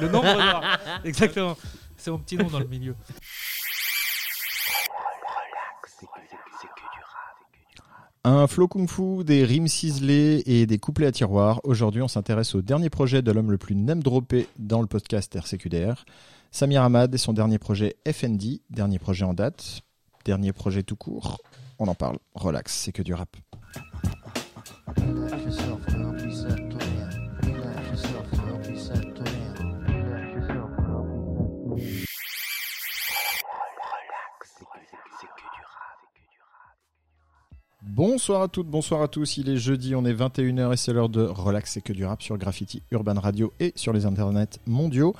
Le nombre. Exactement. C'est mon petit nom dans le milieu. Un flow kung-fu, des rimes ciselées et des couplets à tiroir. Aujourd'hui, on s'intéresse au dernier projet de l'homme le plus name droppé dans le podcast RCQDR. Samir Ahmad et son dernier projet FND, dernier projet en date, dernier projet tout court. On en parle. Relax, c'est que du rap. Bonsoir à toutes, bonsoir à tous. Il est jeudi, on est 21h et c'est l'heure de Relax et que du rap sur Graffiti Urban Radio et sur les internets mondiaux.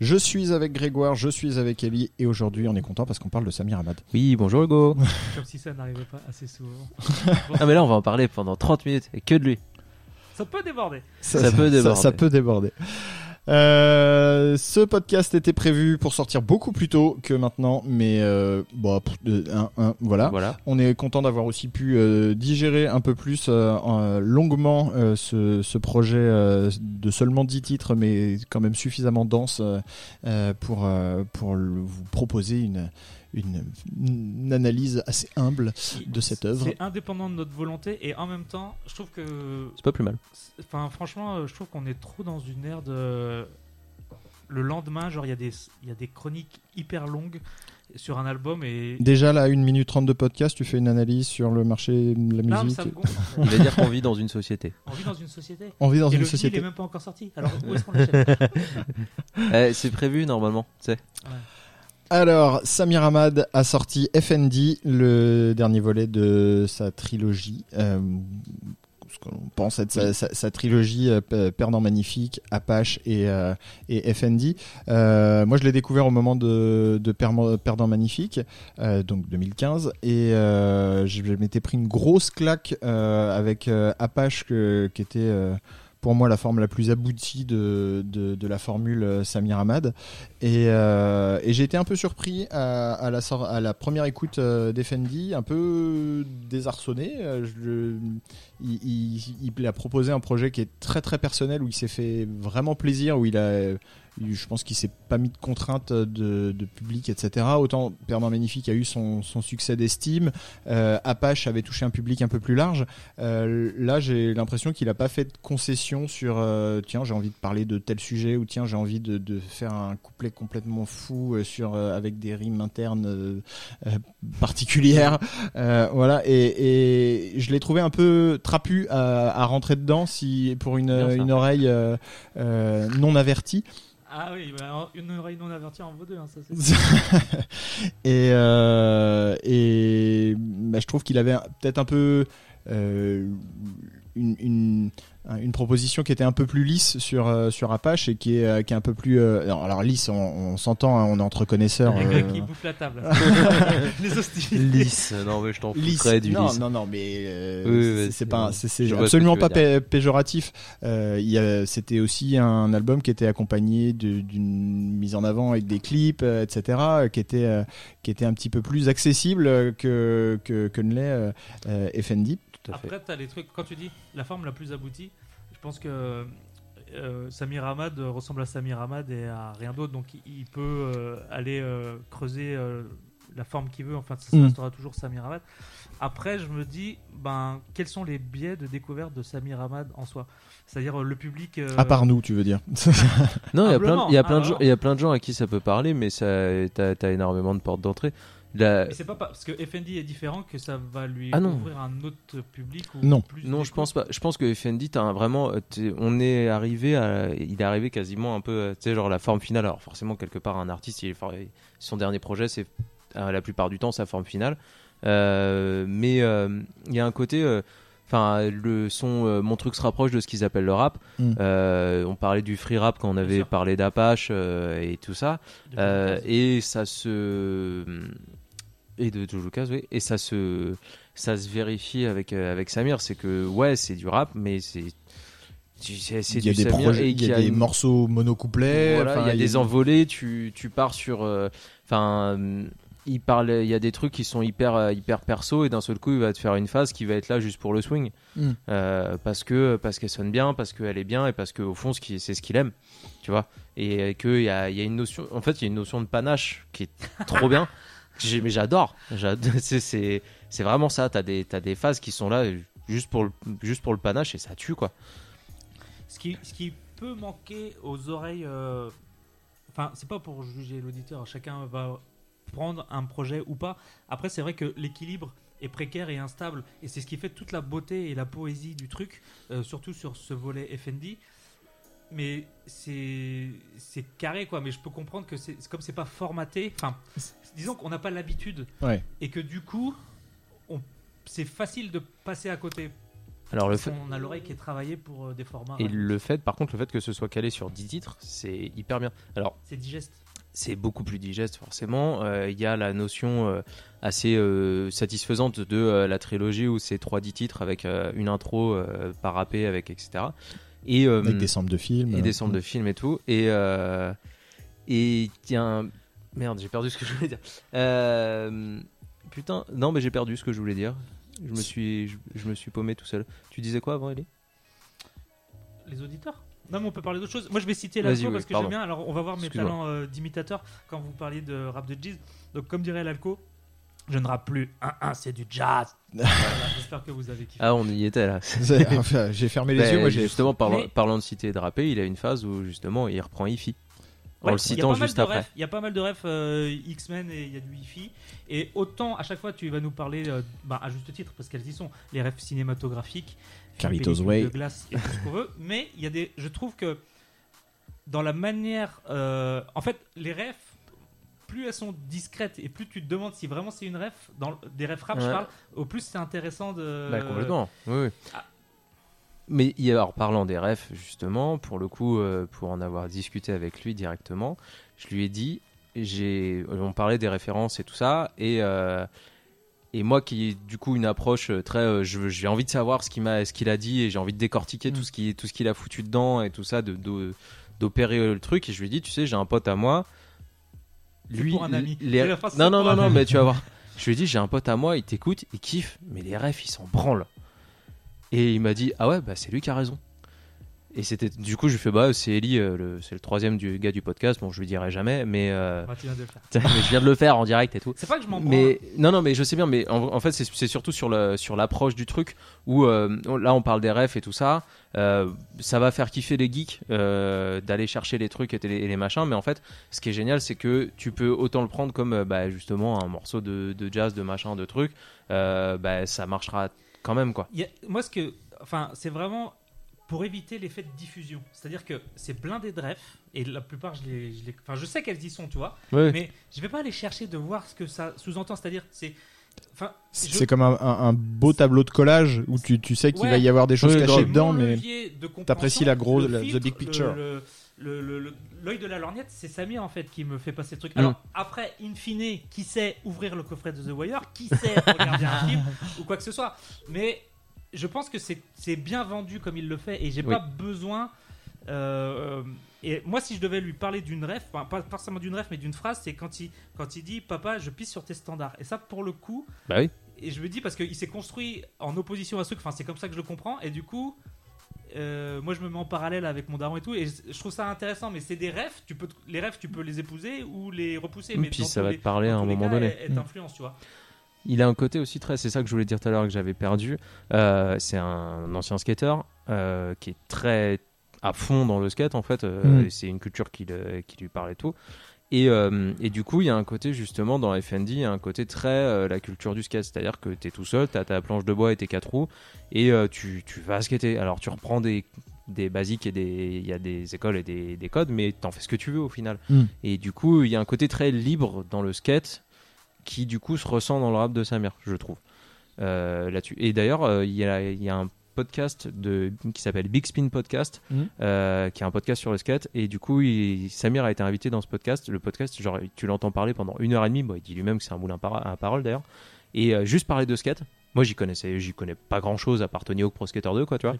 Je suis avec Grégoire, je suis avec Ellie et aujourd'hui on est content parce qu'on parle de Samir Ahmad. Oui, bonjour Hugo. Comme si ça n'arrivait pas assez souvent. ah mais là on va en parler pendant 30 minutes et que de lui. Ça peut déborder. Ça, peut déborder. ça peut déborder. Euh, ce podcast était prévu pour sortir beaucoup plus tôt que maintenant, mais euh, bon, voilà. voilà. On est content d'avoir aussi pu euh, digérer un peu plus euh, longuement ce, ce, projet de seulement 10 titres, mais quand même suffisamment dense pour, pour vous proposer une une, analyse assez humble de cette œuvre. C'est indépendant de notre volonté et en même temps, je trouve que. C'est pas plus mal. Enfin, franchement, euh, je trouve qu'on est trop dans une ère de. Le lendemain, genre, il y, a des, y a des chroniques hyper longues sur un album et déjà là une minute trente de podcast tu fais une analyse sur le marché de la musique il va dire qu'on vit dans une société on vit dans une société on vit dans et une le société il est même pas encore sorti alors où est-ce qu'on l'achète eh, c'est prévu normalement tu sais ouais. Alors, Samir Ahmad a sorti FND, le dernier volet de sa trilogie. Euh, ce qu'on pense être sa, sa, sa, trilogie euh, Perdant Magnifique, Apache et, euh, et FND. Euh, moi, je l'ai découvert au moment de, de Perdant Magnifique, donc 2015, et je m'étais pris une grosse claque avec Apache que, qui était pour moi la forme la plus aboutie de, de, la formule euh, Samir Ahmad. Et, euh, et j'ai été un peu surpris à, la, à la première écoute euh, d'Effendi, un peu désarçonné. Il, a proposé un projet qui est très très personnel, où il s'est fait vraiment plaisir, où il a je pense qu'il s'est pas mis de contraintes de, de, public, etc. Autant Perdant Magnifique a eu son, son succès d'estime, euh, Apache avait touché un public un peu plus large. Euh, là, j'ai l'impression qu'il a pas fait de concession sur euh, tiens, j'ai envie de parler de tel sujet ou tiens, j'ai envie de, de, faire un couplet complètement fou euh, sur euh, avec des rimes internes euh, particulières. voilà, et, et je l'ai trouvé un peu trapu à, à, rentrer dedans si pour une, une oreille non avertie. Ah oui, bah, une oreille non avertie en vaut deux, hein, ça et, euh, et bah, je trouve qu'il avait peut-être un peu euh, une, une, une proposition qui était un peu plus lisse sur euh, sur Apache et qui est euh, qui est un peu plus euh, alors, alors, lisse on, on s'entend hein, on est entre connaisseurs euh... qui bouffe la table. Les hostilités. Lisse. Non mais je t'en du non, lisse. non non mais oui, c'est pas c'est absolument pas pé péjoratif. Il y a c'était aussi un album qui était accompagné d'une mise en avant avec des clips etc qui était qui était un petit peu plus accessible que que, que ne l'est FND après, tu as les trucs, quand tu dis la forme la plus aboutie, je pense que euh, Samir Ahmad ressemble à Samir Ahmad et à rien d'autre, donc il peut euh, aller euh, creuser euh, la forme qu'il veut, enfin ça, mm. restera toujours Samir Ahmad. Après, je me dis, ben, quels sont les biais de découverte de Samir Ahmad en soi? C'est-à-dire le public. À part nous, tu veux dire Non, il y a plein, il y a plein de gens, à qui ça peut parler, mais ça, t'as as énormément de portes d'entrée. La... Mais c'est pas parce que FND est différent que ça va lui ah ouvrir un autre public ou Non, plus non, je pense pas. Je pense que FND, as vraiment, on est arrivé à, il est arrivé quasiment un peu, tu sais, genre la forme finale. Alors forcément quelque part un artiste, il est, son dernier projet, c'est la plupart du temps sa forme finale. Euh, mais euh, il y a un côté. Euh, enfin le son euh, mon truc se rapproche de ce qu'ils appellent le rap mm. euh, on parlait du free rap quand on avait parlé d'Apache euh, et tout ça et ça se et de Jojo oui. Et ça se, ça se vérifie avec, euh, avec Samir. C'est que, ouais, c'est du rap, mais c'est. C'est il y a des projets, il y a, des une... morceaux monocouplets. Voilà, il y a des envolées. Tu, tu pars sur. Euh, enfin. il parle, il y a des trucs qui sont hyper, euh, hyper perso et d'un seul coup, il va te faire une phase qui va être là juste pour le swing, Mm. Euh, parce que parce qu'elle sonne bien, parce qu'elle est bien et parce qu'au fond, c'est ce qu'il aime, tu vois. Et qu'il y a, y a une notion, en fait, il y a une notion de panache qui est trop bien. Mais j'adore, J'ad- c'est vraiment ça. T'as des phases qui sont là juste pour le panache et ça tue quoi. Ce qui, ce qui peut manquer aux oreilles. euh, Enfin, c'est pas pour juger l'auditeur, chacun va prendre un projet ou pas. Après, c'est vrai que l'équilibre est précaire et instable, et c'est ce qui fait toute la beauté et la poésie du truc, euh, surtout sur ce volet FND. Mais c'est c'est carré quoi. Mais je peux comprendre que c'est comme c'est pas formaté. Enfin, disons qu'on n'a pas l'habitude Ouais. et que du coup, on- c'est facile de passer à côté. Alors le fait qu'on a l'oreille qui est travaillée pour euh, des formats. et ouais. le fait, par contre, le fait que ce soit calé sur 10 titres, c'est hyper bien. Alors C'est digeste. c'est beaucoup plus digeste forcément. Euh, Il y a la notion euh, assez euh, satisfaisante de euh, la trilogie où c'est 3-10 titres avec euh, une intro euh, par rappé avec etc. Et, euh, Avec des samples de films. et des samples de films et tout. Et euh, et un merde, j'ai perdu ce que je voulais dire. Euh, putain, non mais j'ai perdu ce que je voulais dire. Je me suis je, je me suis paumé tout seul. Tu disais quoi avant Ellie? Les auditeurs? Non, mais on peut parler d'autre chose. Moi, je vais citer l'alco oui, parce que j'aime bien. Alors, on va voir mes talents euh, d'imitateur quand vous parliez de rap de jazz. Donc, comme dirait l'alco, je ne rappe plus. Un, un, c'est du jazz. Voilà, J'espère que vous avez kiffé. Ah, on y était là. Enfin, j'ai fermé les Ben, yeux, moi j'ai. justement, parlant, Mais- parlant de citer et de rapper, il a une phase où justement il reprend Ify. En Ouais, le il y a citant pas mal juste de après. refs. Il y a pas mal de refs euh, X-Men et il y a du Wi-Fi. Et autant, à chaque fois, tu vas nous parler, euh, bah, à juste titre, parce qu'elles y sont, les refs cinématographiques, Carlitos Way. de glace et tout ce qu'on veut. Mais il y a des. Je trouve que dans la manière. euh, en fait, les refs, plus elles sont discrètes et plus tu te demandes si vraiment c'est une ref, dans des refs rap, je Ouais. parle, au plus c'est intéressant de. Bah, complètement. Oui, oui. ah. Mais il y a- alors, parlant des refs, justement, pour le coup, euh, pour en avoir discuté avec lui directement, je lui ai dit, j'ai, on parlait des références et tout ça, et, euh, et moi qui ai du coup une approche très, euh, je j'ai envie de savoir ce qu'il m'a, ce qu'il a dit, et j'ai envie de décortiquer Mm. tout ce qui, tout ce qu'il a foutu dedans et tout ça, de, de- d'opérer euh, le truc. Et je lui ai dit, tu sais, j'ai un pote à moi. Lui, pour un ami. les- la phrase, non, non, non, non, mais tu vas voir. Je lui ai dit, j'ai un pote à moi, il t'écoute, il kiffe, mais les refs, ils s'en branlent. Et il m'a dit, ah ouais, bah c'est lui qui a raison. Et c'était, du coup, je lui fais, bah c'est Ellie, euh, le- c'est le troisième du gars du podcast, bon, je lui dirai jamais, mais, euh, Bah, tu viens de le faire. mais je viens de le faire en direct et tout. C'est pas que je m'en. Mais non, non, mais je sais bien, mais en, en fait, c'est c'est surtout sur le sur l'approche du truc où euh, là on parle des refs et tout ça. euh, ça va faire kiffer les geeks d'aller chercher les trucs et les, et les machins, mais en fait, ce qui est génial, c'est que tu peux autant le prendre comme bah, justement un morceau de, de jazz, de machin, de trucs. euh, bah, ça marchera quand même quoi. A- moi, ce que, enfin, c'est vraiment pour éviter l'effet de diffusion. C'est-à-dire que c'est blindé de refs et la plupart, je les, je les- enfin, je sais qu'elles y sont, tu vois, mais je vais pas aller chercher de voir ce que ça sous-entend. C'est-à-dire, c'est, enfin, je- C'est comme un, un- un beau tableau de collage où tu, tu sais qu'il Ouais. va y avoir des choses Oui, cachées dedans, mais de t'apprécies la grosse- la- the big picture. le- le- le- le- L'œil de la lorgnette, c'est Samir en fait qui me fait passer le truc. Mm. Alors après, in fine, qui sait ouvrir le coffret de The Wire, qui sait regarder un film ou quoi que ce soit? Mais je pense que c'est bien vendu comme il le fait et j'ai Oui. pas besoin. euh, et moi, si je devais lui parler d'une ref, enfin, pas forcément d'une ref, mais d'une phrase, c'est quand il, quand il dit Papa, je pisse sur tes standards. Et ça, pour le coup, Bah oui. et je me dis parce qu'il s'est construit en opposition à ce truc, enfin c'est comme ça que je le comprends, et du coup, euh, moi je me mets en parallèle avec mon daron et tout, et je trouve ça intéressant, mais c'est des rêves, tu peux, les rêves tu peux les épouser ou les repousser, mais Puis ça va les- te parler à un moment cas, donné. Elle, elle Mm. t'influence, tu vois. Il a un côté aussi très, c'est ça que je voulais dire tout à l'heure que j'avais perdu. Euh, c'est un ancien skater euh, qui est très à fond dans le skate en fait. Euh, Mm. C'est une culture qui, le- qui lui parle et tout. Et, et du coup, il y a un côté justement dans FND, il y a un côté très la culture du skate, c'est-à-dire que tu es tout seul, tu as ta planche de bois et tes quatre roues, et tu, tu vas skater. Alors tu reprends des, des basiques et des, il y a des écoles et des, des codes, mais t'en fais ce que tu veux au final. Mm. Et du coup, il y a un côté très libre dans le skate qui du coup se ressent dans le rap de Samir, je trouve. Euh, là-dessus. Et d'ailleurs, euh, il y, a, il y a un podcast de, qui s'appelle Big Spin Podcast, Mhm. euh, qui est un podcast sur le skate. Et du coup, il- Samir a été invité dans ce podcast. Le podcast, genre, tu l'entends parler pendant une heure et demie. Bon, il dit lui-même que c'est un moulin à parole d'ailleurs. Et euh, juste parler de skate. Moi, j'y connaissais, j'y connais pas grand-chose à part Tony Hawk Pro Skater 2, quoi, tu vois.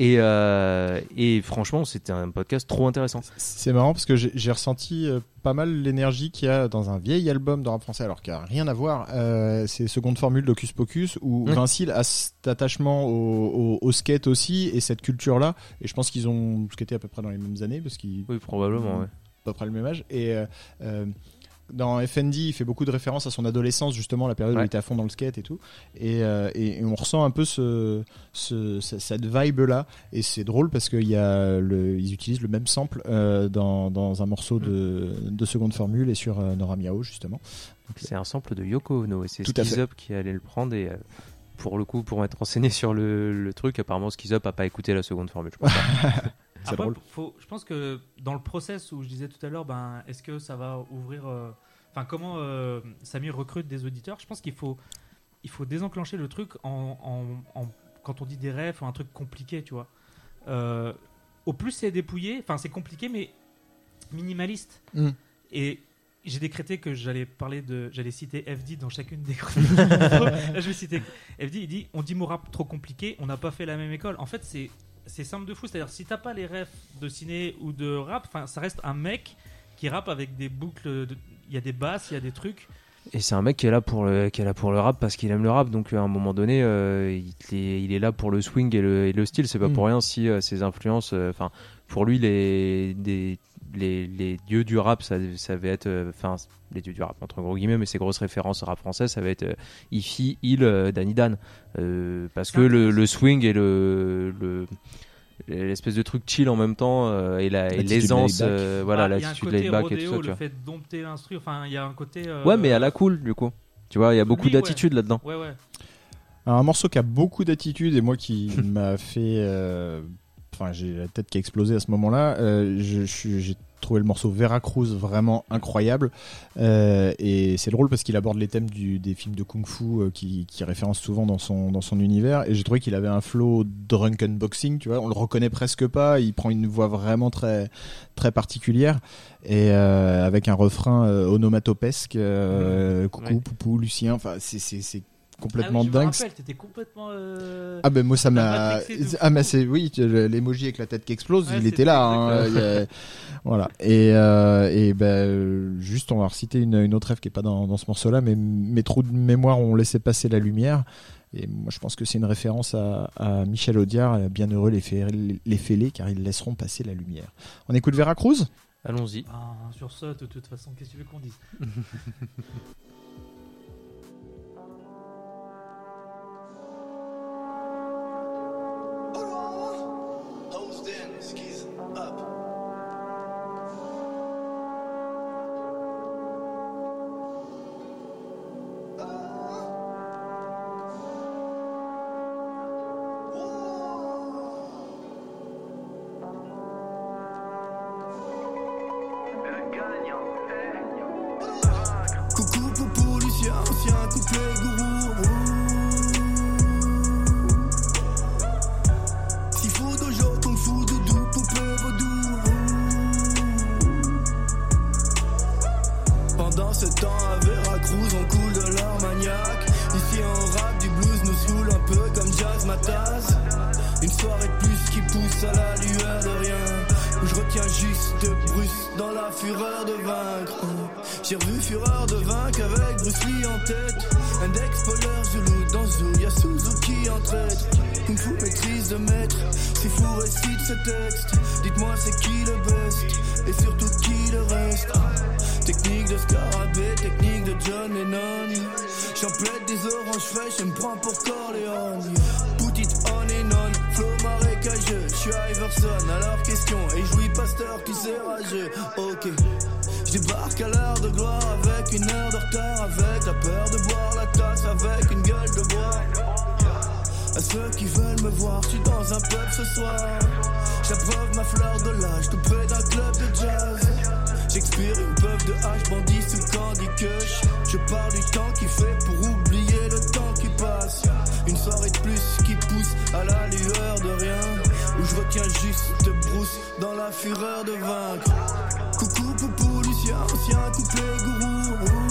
Et, euh, et franchement, c'était un podcast trop intéressant. C'est marrant parce que j'ai ressenti euh, pas mal l'énergie qu'il y a dans un vieil album de rap français, alors qu'il n'y a rien à voir. Euh, c'est Seconde Formule d'Ocus Pocus, où. Vincile a cet attachement au, au, au skate aussi, et cette culture-là. Et je pense qu'ils ont skaté à peu près dans les mêmes années, parce qu'ils Oui, probablement. Ouais. à peu près le même âge. Et euh, dans FND, il fait beaucoup de références à son adolescence, justement, la période où il était à fond dans le skate et tout. Et, euh, et, et on ressent un peu ce, ce, ce- cette vibe-là. Et c'est drôle parce qu'ils utilisent le même sample euh, dans, dans un morceau de, de seconde formule et sur euh, Nora Miao, justement. C'est un sample de Yoko Ono et c'est Tout à Skiz fait. Up qui allait le prendre et euh, pour le coup, pour m'être renseigné sur le, le truc, apparemment Skiz Up a pas écouté la seconde formule. Je pense Après, drôle. faut- je pense que dans le process où je disais tout à l'heure, ben, est-ce que ça va ouvrir. euh, Enfin, comment euh, Samir recrute des auditeurs Je pense qu'il faut, il faut désenclencher le truc en, en- en- quand on dit des rêves ou un truc compliqué, tu vois. Euh, au plus c'est dépouillé, enfin, c'est compliqué, mais minimaliste. Mm. Et j'ai décrété que j'allais parler de, j'allais citer FD dans chacune des chroniques. Là, je vais citer FD. Il dit, on dit mot rap trop compliqué, on n'a pas fait la même école. En fait, c'est c'est simple de fou. C'est-à-dire, si t'as pas les refs de ciné ou de rap, enfin, ça reste un mec qui rappe avec des boucles. de- Il y a des basses, il y a des trucs. Et c'est un mec qui est là pour le, qui est là pour le rap parce qu'il aime le rap. Donc à un moment donné, euh, il, est, il est là pour le swing et le, et le style. C'est pas Mm. pour rien si euh, ses influences. euh, Enfin, pour lui, les, des, les, les dieux du rap, ça, ça va être. euh, Enfin, les dieux du rap entre gros guillemets, mais ses grosses références au rap français, ça va être euh, Ifi, Il, euh, Danny Dan, Euh, parce que le, swing et le, le l'espèce de truc chill en même temps euh, et l'aisance euh, voilà Ah, l'attitude côté laid back et tout ça tu le vois. fait de dompter l'instru. Enfin, il y a un côté. euh, ouais mais à la cool du coup tu vois il y a beaucoup ouais. d'attitude là-dedans Ouais, ouais. Alors, un morceau qui a beaucoup d'attitude et moi qui m'a fait. Enfin, j'ai la tête qui a explosé à ce moment-là. Euh, je- je suis- j'ai trouvé le morceau Veracruz vraiment incroyable. Euh, et c'est drôle parce qu'il aborde les thèmes du, des films de kung-fu euh, qui, qui référence souvent dans son, dans son univers. Et j'ai trouvé qu'il avait un flow drunken boxing, tu vois. On le reconnaît presque pas. Il prend une voix vraiment très, très particulière. Et euh, avec un refrain onomatopesque. euh, coucou, Ouais. poupou, Lucien. Enfin, c'est- c'est c'est complètement ah oui, je dingue. Me rappelle, t'étais complètement. euh, Ah ben moi ça m'a ah mais c'est oui l'emoji avec la tête qui explose Ouais, il était là hein, a- voilà. Et euh, et ben juste on va reciter une, une autre rêve qui est pas dans, dans ce morceau là mais mes trous de mémoire ont laissé passer la lumière. Et moi je pense que c'est une référence à, à Michel Audiard euh, bienheureux les, fê- les fêlés car ils laisseront passer la lumière. On écoute Veracruz allons-y. Ah, sur ça, de toute façon, qu'est-ce que tu veux qu'on dise? Dites-moi c'est qui le best, et surtout qui le reste? Technique de scarabée, technique de John Lennon. J'emplète des oranges fraîches, je me prends pour Corleone. Put it on and on, flow marécageux Je suis Iverson, alors question Et jouis pasteur, tu sais rageux Ok. Je débarque à l'heure de gloire avec une heure de retard Avec la peur de boire la tasse avec une gueule de bois À ceux qui veulent me voir, je suis dans un pub ce soir. J'abreuve ma fleur de l'âge tout près d'un club de jazz. J'expire une puff de hache bandit sous Candy Kush Je parle du temps qui fait pour oublier le temps qui passe. Une soirée de plus qui pousse à la lueur de rien. Où je retiens juste Bruce dans la fureur de vaincre. Coucou poupou Lucien, ancien couplet gourou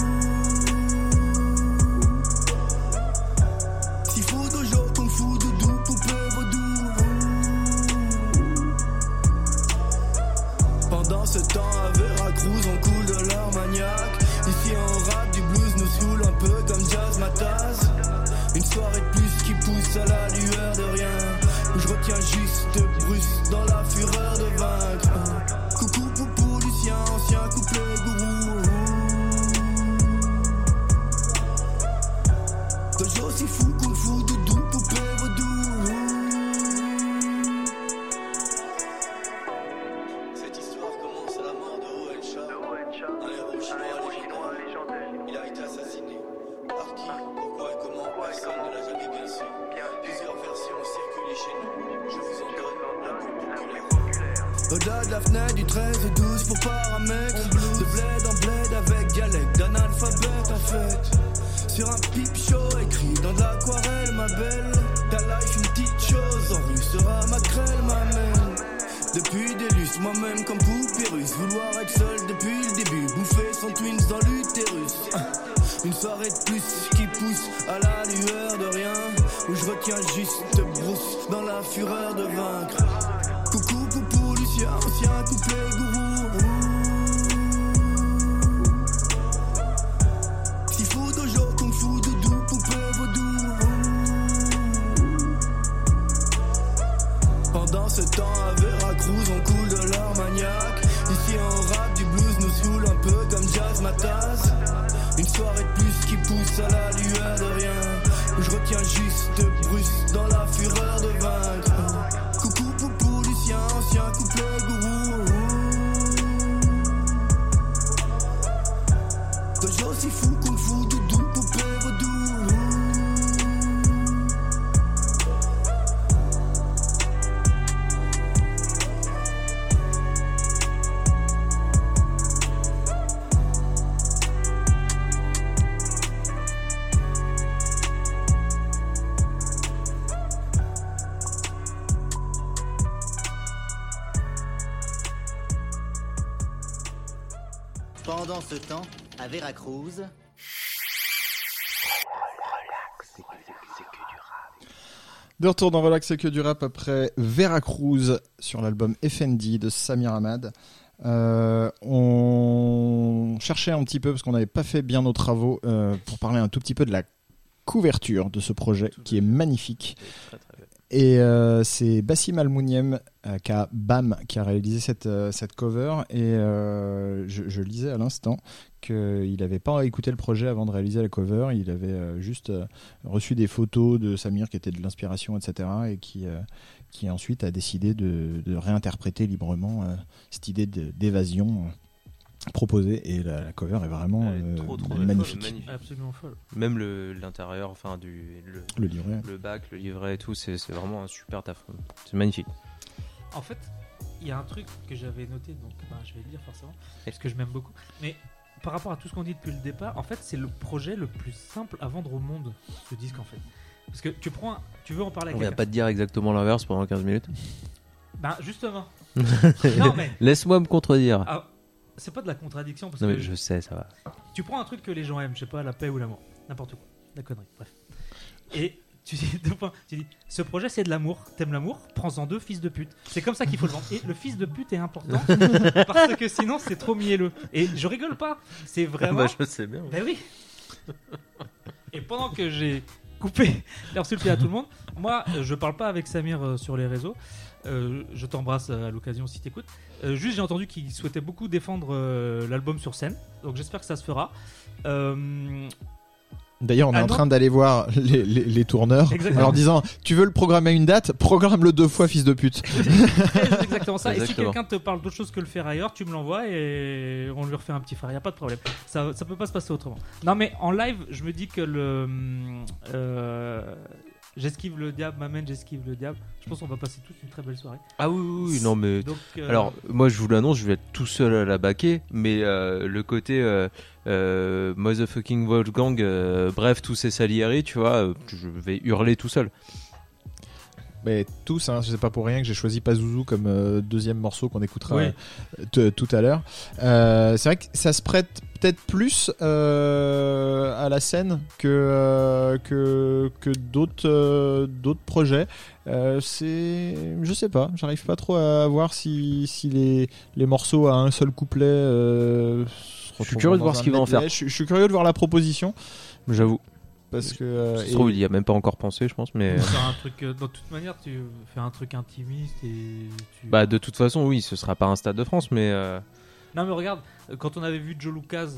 l'aquarelle ma belle. Ta life une petite chose. En rue sera ma crêle ma mère Depuis des lustres moi-même comme poupée russe Vouloir être seul depuis le début. Bouffer son twins dans l'utérus. Une soirée de plus qui pousse à la lueur de rien. Où je retiens juste brousse dans la fureur de vaincre. Coucou, poupou, Lucien, ancien couplet gourou. Temps, à Veracruz, on coule de l'armagnac. Ici, on rap du blues, nous saoule un peu comme jazz ma tasse. Une soirée de plus qui pousse à la lueur de rien. Je retiens juste Bruce dans la fureur de vaincre. Ce temps, à Veracruz, De retour dans Relax c'est que du rap après Veracruz sur l'album FND de Samir Ahmad. Euh, on cherchait un petit peu parce qu'on n'avait pas fait bien nos travaux euh, pour parler un tout petit peu de la couverture de ce projet qui est magnifique. Très, très belle. Et euh, c'est Bassim Almouniem euh, qui a BAM qui a réalisé cette, euh, cette cover et euh, je, lisais à l'instant qu'il n'avait pas écouté le projet avant de réaliser la cover, il avait juste reçu des photos de Samir qui étaient de l'inspiration, etc. et qui, qui ensuite a décidé de, réinterpréter librement cette idée d'évasion proposée et la, la cover est vraiment Elle est euh, trop, trop belle. magnifique. Magnifique. Absolument folle. Même le- l'intérieur, enfin du le, Le livret. le bac, le livret et tout, c'est c'est vraiment un super taf. C'est magnifique. En fait, il y a un truc que j'avais noté, donc bah, je vais le dire forcément, parce que je m'aime beaucoup. Mais par rapport à tout ce qu'on dit depuis le départ, en fait, c'est le projet le plus simple à vendre au monde, ce disque en fait. Parce que tu prends, tu veux en parler à On va pas te dire exactement l'inverse pendant 15 minutes. Ben justement. non mais Laisse-moi me contredire. ah, c'est pas de la contradiction parce non mais que je sais, ça va. tu prends un truc que les gens aiment, je sais pas, la paix ou l'amour, n'importe quoi, la connerie, bref. Et tu dis, deux points, tu dis, ce projet c'est de l'amour, t'aimes l'amour, prends-en deux, fils de pute. C'est comme ça qu'il faut le vendre. Et le fils de pute est important parce que sinon c'est trop mielleux. Et je rigole pas, c'est vraiment. Bah, je sais bien. Ben oui. Et pendant que j'ai coupé pied à tout le monde, moi je parle pas avec Samir euh, sur les réseaux. Euh, je t'embrasse à l'occasion si t'écoutes. Euh, juste j'ai entendu qu'il souhaitait beaucoup défendre euh, l'album sur scène, donc j'espère que ça se fera. Euh, D'ailleurs, on est Ah en train d'aller voir les, les- les tourneurs Exactement. en leur disant Tu veux le programmer à une date? Programme-le deux fois, fils de pute. c'est exactement ça. Et si quelqu'un te parle d'autre chose que le faire ailleurs, tu me l'envoies et on lui refait un petit frère. Y a pas de problème. Ça, ça peut pas se passer autrement. Non, mais en live, je me dis que le. euh, J'esquive le diable, m'amène, j'esquive le diable. Je pense qu'on va passer tous une très belle soirée. Ah oui, oui, oui, non mais. Donc, euh, Alors, moi je vous l'annonce, je vais être tout seul à la baquer, mais euh, le côté euh, euh, motherfucking Wolfgang, bref, tous ces salieri, tu vois, je vais hurler tout seul. Mais tous, hein, c'est pas pour rien que j'ai choisi Pazuzu comme euh, deuxième morceau qu'on écoutera Oui. euh, tout à l'heure. Euh, c'est vrai que ça se prête peut-être plus à la scène que que, que d'autres d'autres projets. C'est, je sais pas, j'arrive pas trop à voir si, si les, les morceaux à un seul couplet. Je suis curieux de voir ce qu'ils vont en faire. Je suis curieux de voir la proposition J'avoue. Parce que euh, Ça se et- trouve, il y a même pas encore pensé, je pense, mais. faire un truc. euh, dans toute manière, tu fais un truc intimiste et tu. Bah de toute façon oui ce sera pas un stade de France mais euh, Non mais regarde, euh, quand on avait vu Joe Lucas,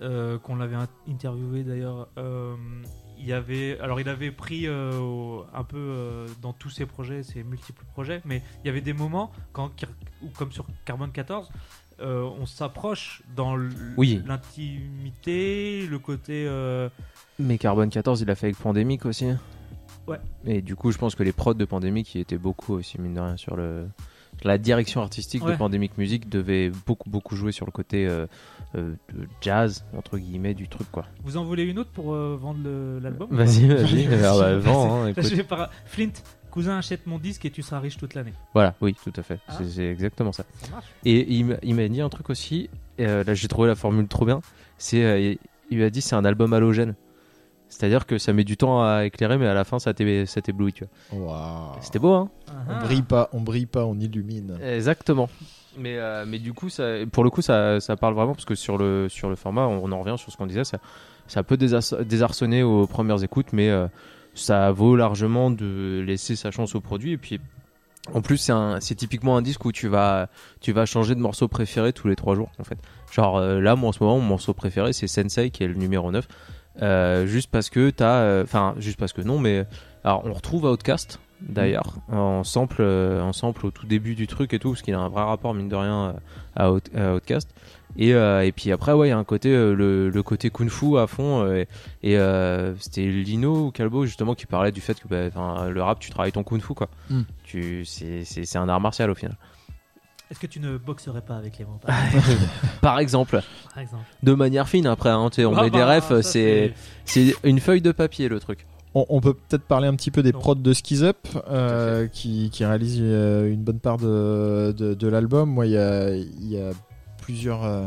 euh, qu'on l'avait in- interviewé d'ailleurs, euh, il y avait, alors il avait pris euh, au- un peu euh, dans tous ses projets, ses multiples projets, mais il y avait des moments quand, ou comme sur Carbone 14, euh, on s'approche dans Oui. l'intimité, le côté. euh, Mais Carbone 14, il a fait avec Pandémique aussi. Ouais. Et du coup, je pense que les prods de Pandémique, qui étaient beaucoup aussi, mine de rien, sur le. La direction artistique Ouais. de Pandemic Music devait beaucoup beaucoup jouer sur le côté euh, de jazz entre guillemets du truc quoi. Vous en voulez une autre pour vendre l'album Vas-y, vas-y. Alors, bah, vends, hein, Flint, cousin, achète mon disque et tu seras riche toute l'année. Voilà, oui, tout à fait. Ah. C'est- C'est exactement ça. Ça marche. Et il m'a- il m'a dit un truc aussi. et, euh, là, j'ai trouvé la formule trop bien. C'est, euh, il- il lui a dit, c'est un album halogène. C'est-à-dire que ça met du temps à éclairer, mais à la fin, ça t'é- ça t'éblouit. tu vois. Waouh. C'était beau, hein On Ah. brille pas, on brille pas, on illumine. Exactement. Mais, euh, mais du coup, ça, pour le coup, ça, ça parle vraiment parce que sur le, sur le format, on, on en revient sur ce qu'on disait, ça, ça peut désas- désarçonner aux premières écoutes, mais euh, ça vaut largement de laisser sa chance au produit. Et puis, en plus, c'est typiquement un disque où tu vas, tu vas changer de morceau préféré tous les trois jours, en fait. Genre euh, là, moi en ce moment, mon morceau préféré, c'est Sensei, qui est le numéro 9. Euh, juste parce que t'as. euh, Enfin, juste parce que non, mais. Alors, on retrouve Outcast, d'ailleurs, en sample, euh, en sample au tout début du truc et tout, parce qu'il a un vrai rapport, mine de rien, à, Out- à Outcast. Et, euh, et puis après, ouais, il y a un côté, euh, le, le côté kung fu à fond. euh, et euh, c'était Lino ou Calbo, justement, qui parlait du fait que bah, le rap, tu travailles ton kung fu, quoi. Mm. Tu, c'est, c'est, c'est un art martial au final. Est-ce que tu ne boxerais pas avec les mots Par exemple, par exemple de manière fine, après, hein, on Ah met des bah, refs, c'est, c'est une feuille de papier le truc. On, on peut peut-être parler un petit peu des Non. prods de Skiz Up, euh, qui, qui réalise euh, une bonne part de, de, de l'album. Moi, il y a, il y a plusieurs, euh,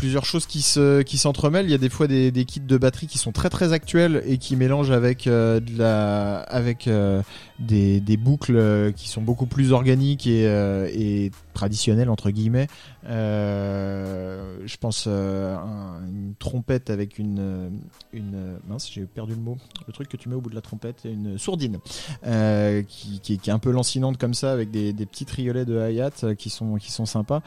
plusieurs choses qui se qui s'entremêlent. Il y a des fois des, des kits de batterie qui sont très très actuels et qui mélangent avec euh, la avec euh, des, des boucles euh, qui sont beaucoup plus organiques et, traditionnelles entre guillemets. Je pense un- une trompette avec une une mince j'ai perdu le mot le truc que tu mets au bout de la trompette une sourdine qui, qui, est- un peu lancinante comme ça avec des, des petits triolets de hi-hat qui sont qui sont sympas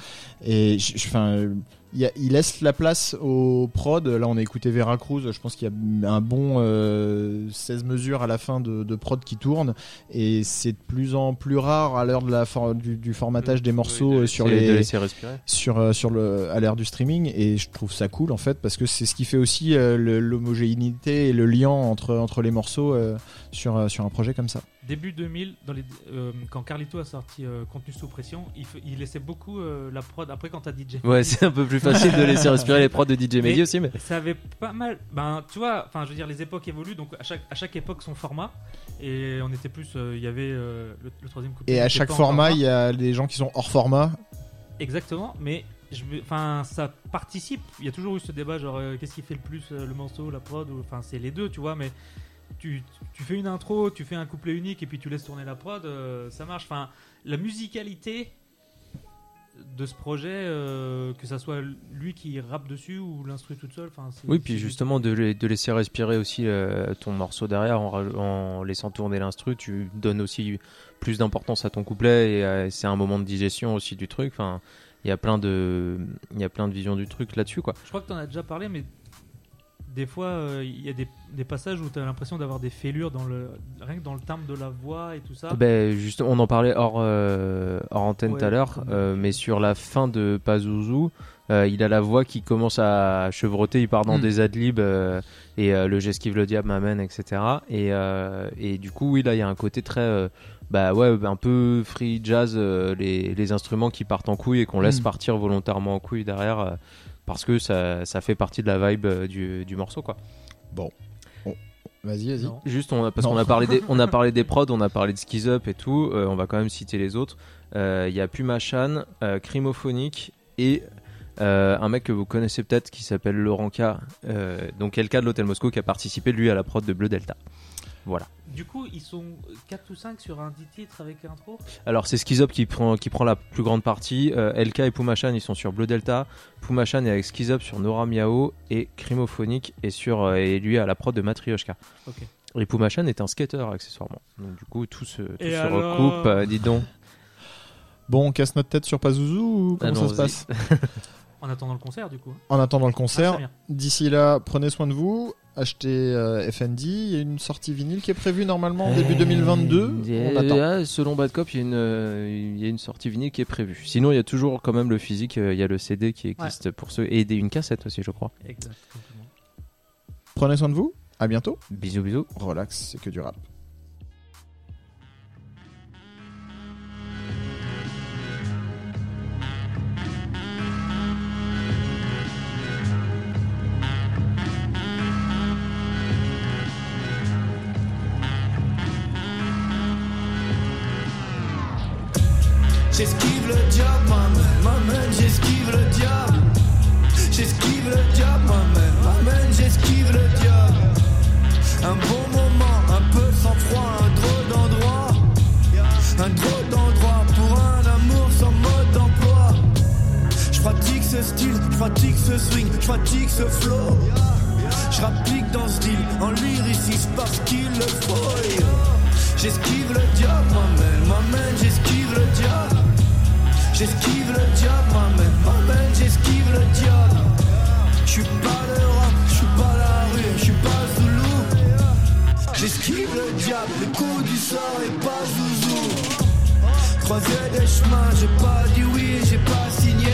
et enfin il, y a- il laisse la place au prod. Là, on a écouté Vera Cruz. Je pense qu'il y a un bon euh, 16 mesures à la fin de, de prod qui tourne. Et c'est de plus en plus rare à l'heure de la for- du, du formatage des morceaux Oui, de euh, sur les de laisser respirer. sur euh, sur le à l'ère du streaming et je trouve ça cool en fait parce que c'est ce qui fait aussi euh, l'homogénéité et le lien entre entre les morceaux euh, sur sur un projet comme ça. Début 2000, dans les, euh, quand Carlito a sorti euh, Contenu sous pression, il, laissait beaucoup euh, la prod. Après, quand t'as DJ. Ouais, c'est un peu plus facile de laisser respirer les prods de DJ Mehdi aussi, mais. Ça avait pas mal. Ben, tu vois, enfin, je veux dire, les époques évoluent, donc à chaque, à chaque époque son format. Et on était plus. euh, Il y avait euh, le, le troisième couplet. Et à chaque format, il y a des gens qui sont hors format. Exactement, mais enfin, ça participe. Il y a toujours eu ce débat, genre, euh, qu'est-ce qui fait le plus euh, le morceau, la prod ou- Enfin, c'est les deux, tu vois, mais tu, tu fais une intro, tu fais un couplet unique et puis tu laisses tourner la prod, euh, ça marche. Enfin, la musicalité de ce projet, euh, que ça soit lui qui rappe dessus ou l'instru toute seule. Enfin, Oui, puis justement de, la- de laisser respirer aussi euh, ton morceau derrière en, laissant tourner l'instru, tu donnes aussi plus d'importance à ton couplet et c'est un moment de digestion aussi du truc. Enfin, il y a plein de, il y a plein de visions du truc là-dessus quoi. Je crois que tu en as déjà parlé, mais des fois, euh, il y a des, des passages où tu as l'impression d'avoir des fêlures dans le, rien que dans le timbre de la voix et tout ça. Ben juste, on en parlait hors, euh, hors antenne Ouais, tout à l'heure, euh, mais sur la fin de Pazuzu, euh, il a la voix qui commence à chevrotter, il part dans Mm. des adlibs euh, et euh, le j'esquive le diable m'amène, etc. Et, euh, et du coup, oui, là, il y a un côté très, euh, bah ouais, un peu free jazz, euh, les, les instruments qui partent en couille et qu'on laisse Mm. partir volontairement en couille derrière. Parce que ça, ça fait partie de la vibe euh, du, du morceau quoi. Vas-y, vas-y. Non. Juste, on a, parce qu'on a parlé des, on a parlé des prods, on a parlé de Skiz Up et tout. euh, on va quand même citer les autres. Euh, Il y a Puma Chan, euh, Crimophonique et euh, un mec que vous connaissez peut-être qui s'appelle Laurent K. euh, donc LK de l'Hôtel Moscou qui a participé lui à la prod de Bleu Delta. Voilà. Du coup, ils sont 4 ou 5 sur un 10 titres avec intro? Alors c'est Skiz Up qui prend, qui prend la plus grande partie. Euh, LK et Puma Chan ils sont sur Bleu Delta. Puma Chan est avec Skiz Up sur Nora Miao et Crimophonique est sur euh, et lui à la prod de Matryoshka. Ok. Et Puma Chan est un skater accessoirement. Donc du coup tout se, tout se alors recoupe. euh, dis donc. Bon, on casse notre tête sur Pazuzu ou comment ça se passe? En attendant le concert, du coup. En attendant le Ah, concert, Samir. d'ici là, prenez soin de vous, achetez euh, FND. Il y a une sortie vinyle qui est prévue normalement début 2022. Euh, On attend. ah, selon Bad Cop, il y, a une, euh, il y a une sortie vinyle qui est prévue. Sinon, il y a toujours quand même le physique. euh, Il y a le CD qui existe pour ceux et des- une cassette aussi, je crois. Exact. complètement. Prenez soin de vous. À bientôt. Bisous, bisous. Relax, c'est que du rap. J'esquive le diable, m'amène, m'amène, j'esquive le diable. J'esquive le diable, m'amène, m'amène, j'esquive le diable. Un bon moment, un peu sans froid, un drôle d'endroit. Un drôle d'endroit pour un amour sans mode d'emploi. Je pratique ce style, je ce swing, je ce flow. Je dans ce deal en lyriciste parce qu'il le faut. J'esquive le diable, m'amène, m'amène, j'esquive le diable. J'esquive le diable, m'amène, m'amène, j'esquive le diable. J'suis pas le rap, j'suis pas la rue, j'suis pas Zoulou. J'esquive le diable, le coup du sort et pas Zouzou. Croisé des chemins, j'ai pas dit oui, j'ai pas signé.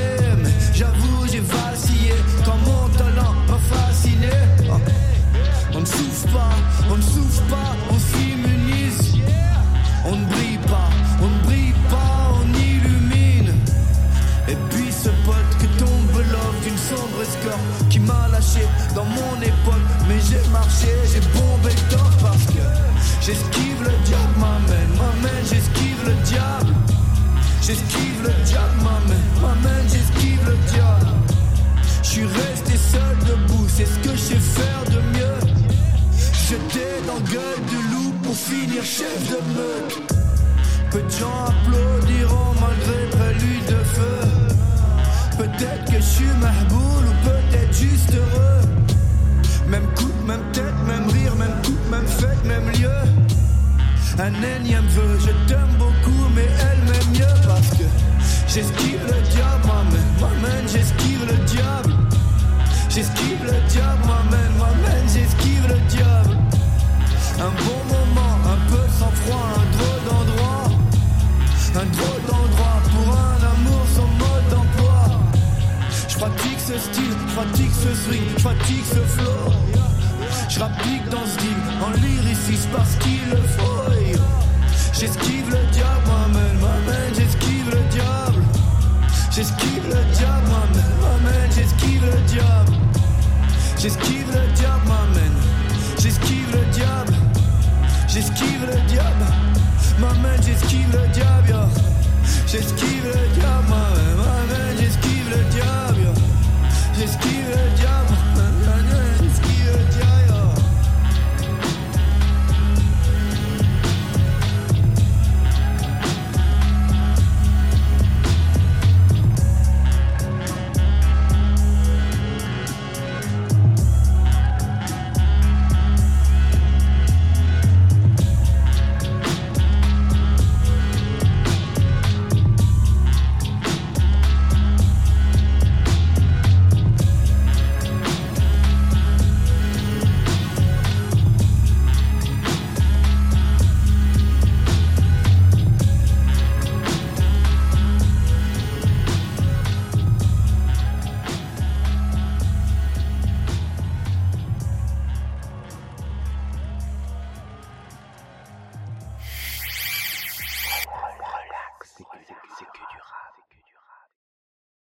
Pratique ce flow. Je rapplique dans ce deal en lyriciste parce qu'il le faut. J'esquive le diable, m'amène, m'amène, j'esquive le diable. J'esquive le diable, m'amène, m'amène, j'esquive le diable. J'esquive